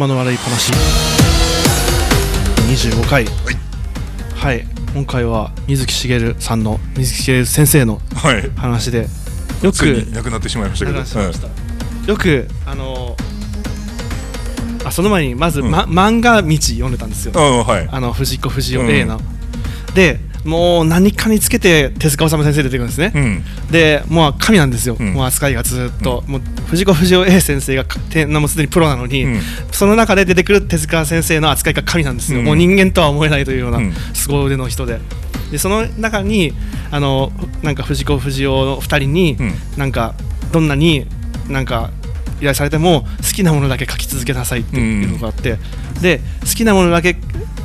頭の悪い話。25回。はい。はい。今回は水木しげるさんの水木しげる先生のはい。話でよついくに亡くなってしまいましたけど。話しました。よくあのあその前にまず、うん。ま、漫画道読んでたんですよ。うんうんはい。あの藤子不二雄うん。A の、でもう何かにつけて手塚治虫先生出てくるんですね、うん。でもう神なんですよ、うん。もう扱いがずっと、もう藤子不二雄 A 先生がてもうすでにプロなのに、うん。その中で出てくる手塚先生の扱いが神なんですよ、うん。もう人間とは思えないというようなうん。凄腕の人で。でその中にあのなんか藤子不二雄の2人に、うん。なんかどんなになんか依頼されても好きなものだけ書き続けなさいっていうのがあって、で好きなものだけ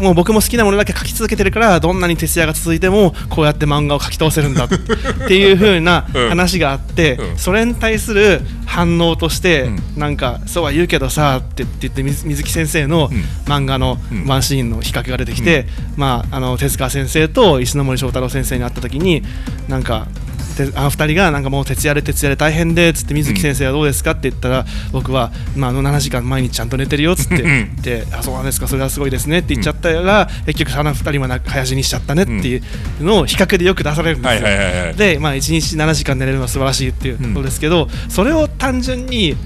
もう僕も好きなものだけ書き続けてるからどんなに徹夜が続いてもこうやって漫画を書き通せるんだっていう風なうん。話があって、うん。それに対する反応として、うん。なんかそうは言うけどさって言って水水木先生のうん。漫画のうん。ワンシーンの比較が出てきて、まあ、あの手塚先生と石ノ森章太郎先生に会った時になんかてあの2人がなんかもう徹夜で徹夜で大変でつって水木先生はどうですかって言ったら僕は、まあ、あの7時間毎日ちゃんと寝てるよっつってうん。言ってあそうなんですかそれはすごいですねって言っちゃったら結局あの2人はな早死にしちゃったねっていうのを比較でよく出されるんですよ。で、まあ、1日7時間寝れるのは素晴らしいっていうことですけど、それを単純に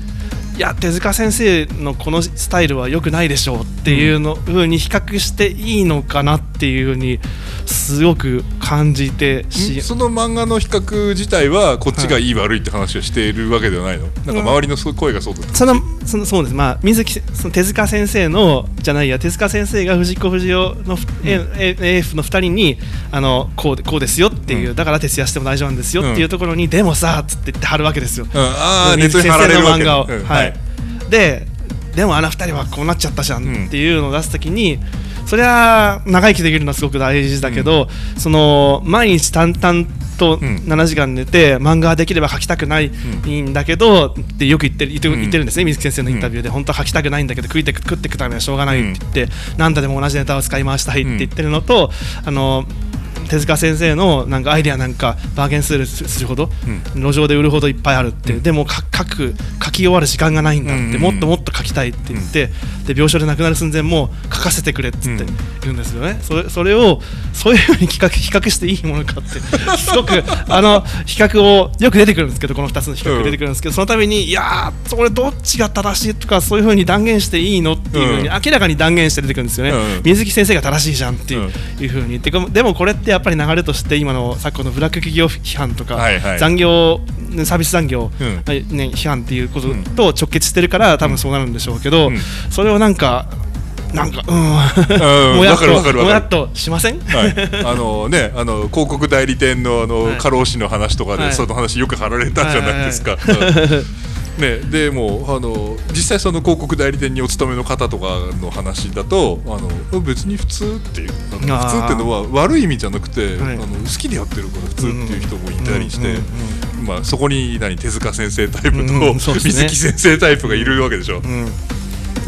いや手塚先生のこのスタイルは良くないでしょうっていうのふうに比較していいのかなっていうふうにすごく感じてしその漫画の比較自体はこっちがいい悪いって話をしているわけではないの？なんか周りの声がそうだった。そのそのそうです、まあ、水木その手塚先生のじゃないや手塚先生が藤子不二雄の、A- AF の2人にあのこうでこうですよっていう、うん。だから徹夜しても大丈夫なんですよっていうところに、でもさっつって言って貼るわけですよ。うん。ああ水木トに貼られるわけ。先生の漫画を、うん。はい。ででもあの二人はこうなっちゃったじゃうんんっていうのを出すときに、それは長生きできるのはすごく大事だけど、その毎日淡々とうん。7時間寝て、漫画ができれば描きたくないんだけどってよく言ってる言ってるんですね、水木先生のインタビューで、本当は描きたくないんだけど食いて食っていくためにはしょうがないって言って、何度でも同じネタを使い回したいって言ってるのと、あの手塚先生のなんかアイデアなんかバーゲンするするほど、路上で売るほどいっぱいあるって、でもか書く書き終わる時間がないんだって、うんうんもっともっと書きたいって言って、で病床で亡くなる寸前も書かせてくれって言ってうん。言うんですよね、それそれをそういうふうに比較比較していいものかって すごくあの比較をよく出てくるんですけどこの2つの比較が出てくるんですけど、そのためにいやーそれどっちが正しいとかそういうふうに断言していいのっていうふうにうん。明らかに断言して出てくるんですよね、うん。水木先生が正しいじゃんっていう,、ふうに言ってでもこれってやっぱり流れとして今の昨今のブラック企業批判とか、はいはい。残業サービス残業、うん。ね、批判っていうことと直結してるから多分そうなるんでしょうけど、うん。それをなんかなんかうん。うん。もやっともやっとしません、はい、あのね、あの広告代理店のあの、はい。過労死の話とかで、はい。その話よく貼られたじゃないですか。うんね、でもあの実際その広告代理店にお勤めの方とかの話だとあの別に普通っていう普通っていうのは悪い意味じゃなくて、はい。あの好きでやってるから普通っていう人もいたりして、うんうんうんまあ、そこに何手塚先生タイプと、うんね。水木先生タイプがいるわけでしょ。うん。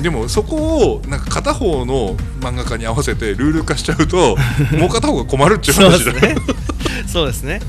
でもそこをなんか片方の漫画家に合わせてルール化しちゃうともう片方が困るっていう話だですね そうですね。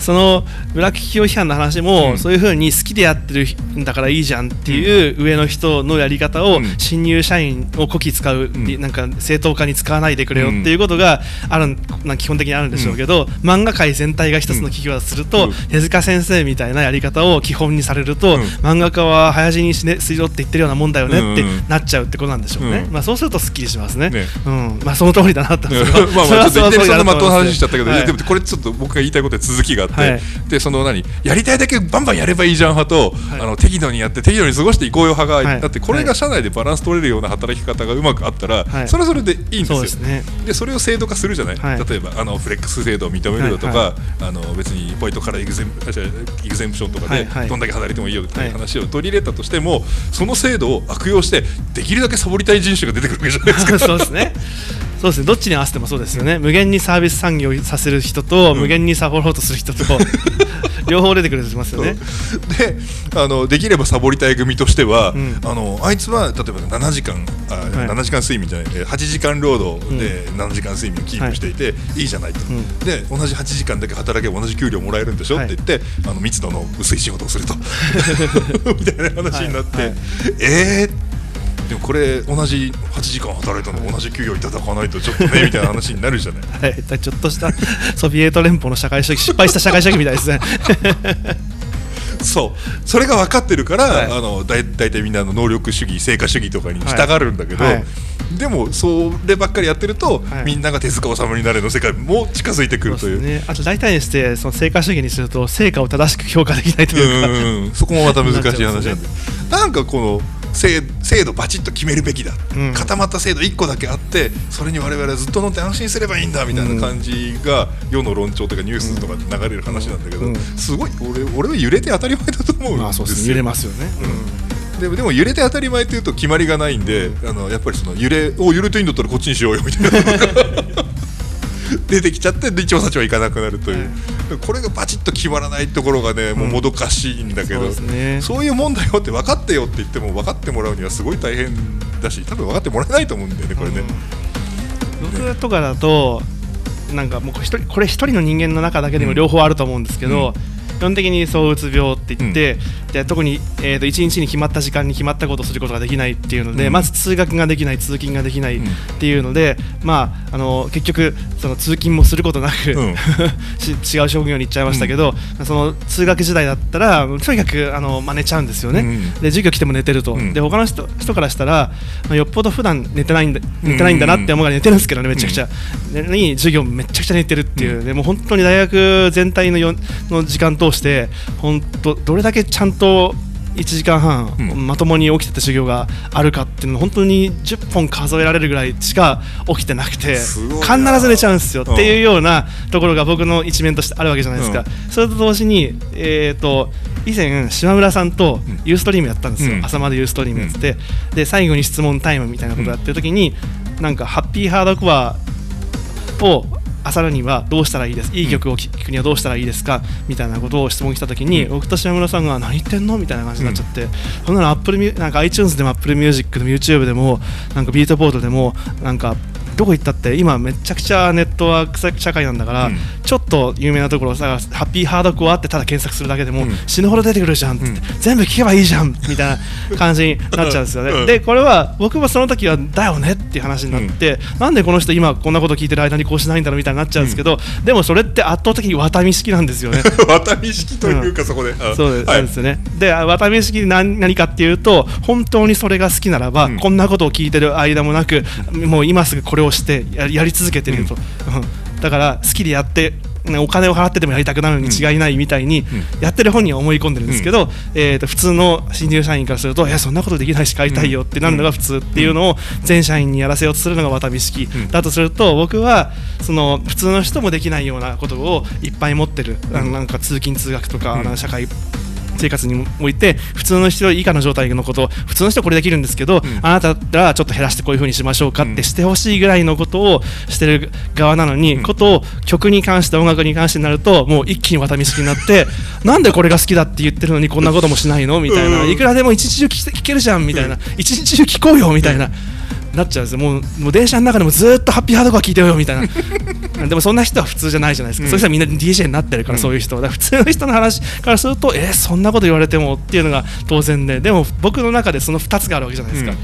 そのブラック企業批判の話も、うん。そういうふうに好きでやってるんだからいいじゃんっていう上の人のやり方を、うん。新入社員をこき使う、ん。なんか正当化に使わないでくれよっていうことがあるな基本的にあるんでしょうけど、漫画界全体が一つの企業だとすると、うん。手塚先生みたいなやり方を基本にされると、うん。漫画家は早死にしねすりろって言ってるようなもんだよねってなっちゃうってことなんでしょうね、うん。まあ、そうするとすっきりしますね。ね。うん。まあ、その通りだなと まあまあちょっといきなりそんなまっとう話しちゃったけど、はい。でもこれちょっと僕が言いたいことは続きがあって、はい。でその何やりたいだけバンバンやればいいじゃん派と、はい。あの適度にやって適度に過ごしていこうよ派が、はい。だってこれが社内でバランス取れるような働き方がうまくあったら、はい。それはそれでいいんですよ。そうですね。でそれを制度化するじゃない、はい。例えばあのフレックス制度を認めるだとか、はいあの別にポイントからエグゼンエグゼンプションとかでどんだけ働いてもいいよっていう話を取り入れたとしても、その制度を悪用してできるだけサボりたい人種が出てくるわけじゃないですか。そうですね。そうですね。どっちに合わせてもそうですよね。無限にサービス産業をさせる人と、うん。無限にサボろうとする人と 両方出てくるとしますよね。であのできればサボりたい組としては、うん。あのあいつは例えば7時間あ、はい。7時間睡眠じゃないえー8時間労働で7時間睡眠をキープしてい。て、い、いじゃないと、ん。で同じ8時間だけ働けば同じ給料もらえるんでしょ、はいって言ってあの密度の薄い仕事をすると。みたいな話になって、はい。はい。えーでもこれ同じ8時間働いたの同じ給与いただかないとちょっとねみたいな話になるじゃない。はい、ちょっとした ソビエト連邦の社会主義失敗した社会主義みたいですね。そう。それが分かってるから、はい。あのだい大体みんなの能力主義成果主義とかに従るんだけど、はい。はいでもそればっかりやってると、はい。みんなが手塚治虫になれの世界も近づいてくるという。そうですね、あと大体にしてその成果主義にすると成果を正しく評価できないというか、うんうんうん。そこもまた難しい話なんで。なんかこの制制度バチッと決めるべきだ、うん。固まった制度1個だけあってそれに我々はずっと乗って安心すればいいんだみたいな感じが世の論調とかニュースとかで流れる話なんだけど、うん。すごい俺俺は揺れて当たり前だと思うあそうです揺れますよね、でもでも揺れて当たり前っていうと決まりがないんで、あのやっぱりその揺れを揺れていいんだったらこっちにしようよみたいな 出てきちゃってで調査庁はいかなくなるという、これがバチッと決まらないところがねもうもどかしいんだけど、そうですね。そういうもんだよって分かってよって言っても分かってもらうにはすごい大変だし多分分かってもらえないと思うんだよねこれね。僕とかだとなんかもう一人これ一人の人間の中だけでも両方あると思うんですけど、基本的にそううつ病って言って、で特に、えー、と1日に決まった時間に決まったことをすることができないっていうので、うん。まず通学ができない通勤ができないっていうので、まあ、あの結局その通勤もすることなく、違う職業に行っちゃいましたけど、その通学時代だったらとにかくあの、まあ、寝ちゃうんですよね、うん。で授業来ても寝てると、うん。で他の人人からしたら、まあ、よっぽど普段寝てないんだ寝てないんだなって思うから寝てるんですけどねめちゃくちゃ、でに授業めちゃくちゃ寝てるっていう、うん。でもう本当に大学全体のよの時間通して本当どれだけちゃんと1時間半、うん。まともに起きてた授業があるかっていうの本当に10本数えられるぐらいしか起きてなくて必な。ず寝ちゃうんですよ、うんっていうようなところが僕の一面としてあるわけじゃないですか、うん。それと同時に、えー、と以前島村さんとうん。ユーストリームやったんですよ、うん。朝までユーストリームやってて、で最後に質問タイムみたいなことをやってる時に、なんかハッピーハードコアを朝にはどうしたらいいです？いい曲を聴くにはどうしたらいいですか？みたいなことを質問来た時に、うん。僕と島村さんが何言ってんの？みたいな感じになっちゃって、そんなの Apple ミュなんか iTunes でも Apple Music でも YouTube でもなんかビートボードでもなんかどこ行ったって今めちゃくちゃネットワーク社会なんだから、うん。ちょっと有名なところをさハッピーハードコアってただ検索するだけでも、うん。死ぬほど出てくるじゃんって、うん。全部聞けばいいじゃんみたいな感じになっちゃうんですよね、うん。でこれは僕もその時はだよねっていう話になって、なんでこの人今こんなこと聞いてる間にこうしないんだろうみたいになっちゃうんですけど、でもそれって圧倒的に渡見式なんですよね。渡見式というか、そこで、あ そうです,、はい。そうですよね。で渡見式何何かっていうと本当にそれが好きならば、うん。こんなことを聞いてる間もなくもう今すぐこれをしてややり続けてると、うん。だから好きでやってねお金を払ってでもやりたくなるに違いないみたいに、ん。やってる本人は思い込んでるんですけど、えー、と普通の新入社員からするといやそんなことできないし買いたいよってなるのが普通っていうのを全社員にやらせようとするのが渡見式、うん。だとすると僕はその普通の人もできないようなことをいっぱい持ってる、あのなんか通勤通学とか、社会生活において普通の人以下の状態のことを普通の人はこれできるんですけど、ん。あなただったらちょっと減らしてこういうふうにしましょうかっうんてしてほしいぐらいのことをしてる側なのに、うん。ことを曲に関して音楽に関してになるともう一気に渡見式になって なんでこれが好きだって言ってるのにこんなこともしないのみたいな、うん。いくらでも一日中聴け聴けるじゃんみたいな、一日中聴こうよみたいな。なっちゃうんですよ。もうもう電車の中でもずーっとハッピーハードコア聞いてよみたいな。でもそんな人は普通じゃないじゃないですか、うん。そういう人はみんな DJ になってるから、うん。そういう人だ普通の人の話からするとえーそんなこと言われてもっていうのが当然で。でも僕の中でその2つがあるわけじゃないですか、うん。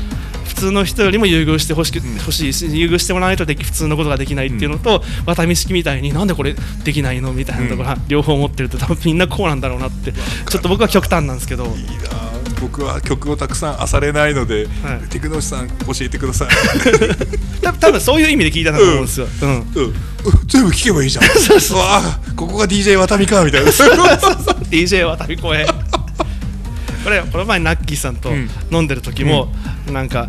普通の人よりも優遇してほしく欲しいし優遇してもらわないとでき普通のことができないっていうのと、渡見式みたいになんでこれできないのみたいなところ、両方持ってると多分みんなこうなんだろうなって。ちょっと僕は極端なんですけど。いいな僕は曲をたくさん漁れないので、はい。テクノシさん教えてください、多分多分そういう意味で聞いたんだと思うんですよ。うん。うん、全部聴けばいいじゃん。わあここが DJ 渡美かみたいな。DJ 渡り声これこの前ナッキーさんとうん。飲んでる時も、なんか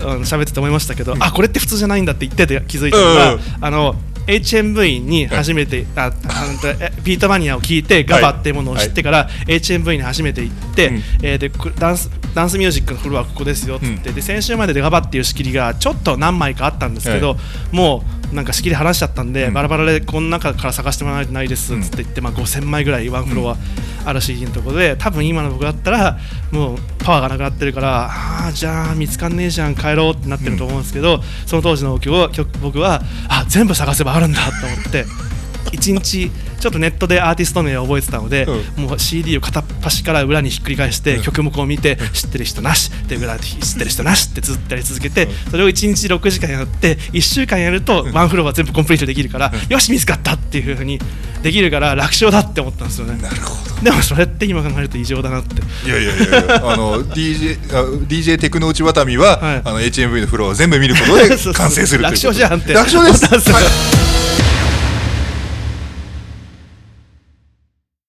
うん喋ってて思いましたけど、あこれって普通じゃないんだって言ってて気づいたのが、うん。あの HMV に初めて、ああのえビートマニアを聞いて、ガバっていうものを知ってから、HMV に初めて行って、うん。えーでこダンスダンスミュージックのフロアはここですよって言って、で先週まででガバっていう仕切りがちょっと何枚かあったんですけど、はもうなんか仕切り話しちゃったんで、うん。バラバラでこの中から探してもらわないとないですって言って、まあ、5000枚ぐらいワンフロアある CD のところで多分今の僕だったらもうパワーがなくなってるからああじゃあ見つかんねえじゃん帰ろうってなってると思うんですけど、その当時の僕は曲僕はあ全部探せばあるんだと思って1日ちょっとネットでアーティスト名を覚えてたので、もう CD を片っ端から裏にひっくり返して、曲目を見て、知ってる人なしで裏で知ってる人なしってずっとやり続けて、それを1日6時間やって1週間やるとワンフロア全部コンプリートできるから、よし見つかったっていうふうにできるから楽勝だって思ったんですよね。なるほど。でもそれって今考えると異常だなって。いやいやいやあの DJ, あ DJ テクノ内ワタミは、はい。あの HMV のフロアを全部見ることで完成する楽勝じゃんって楽勝です。思ったんですよ。はい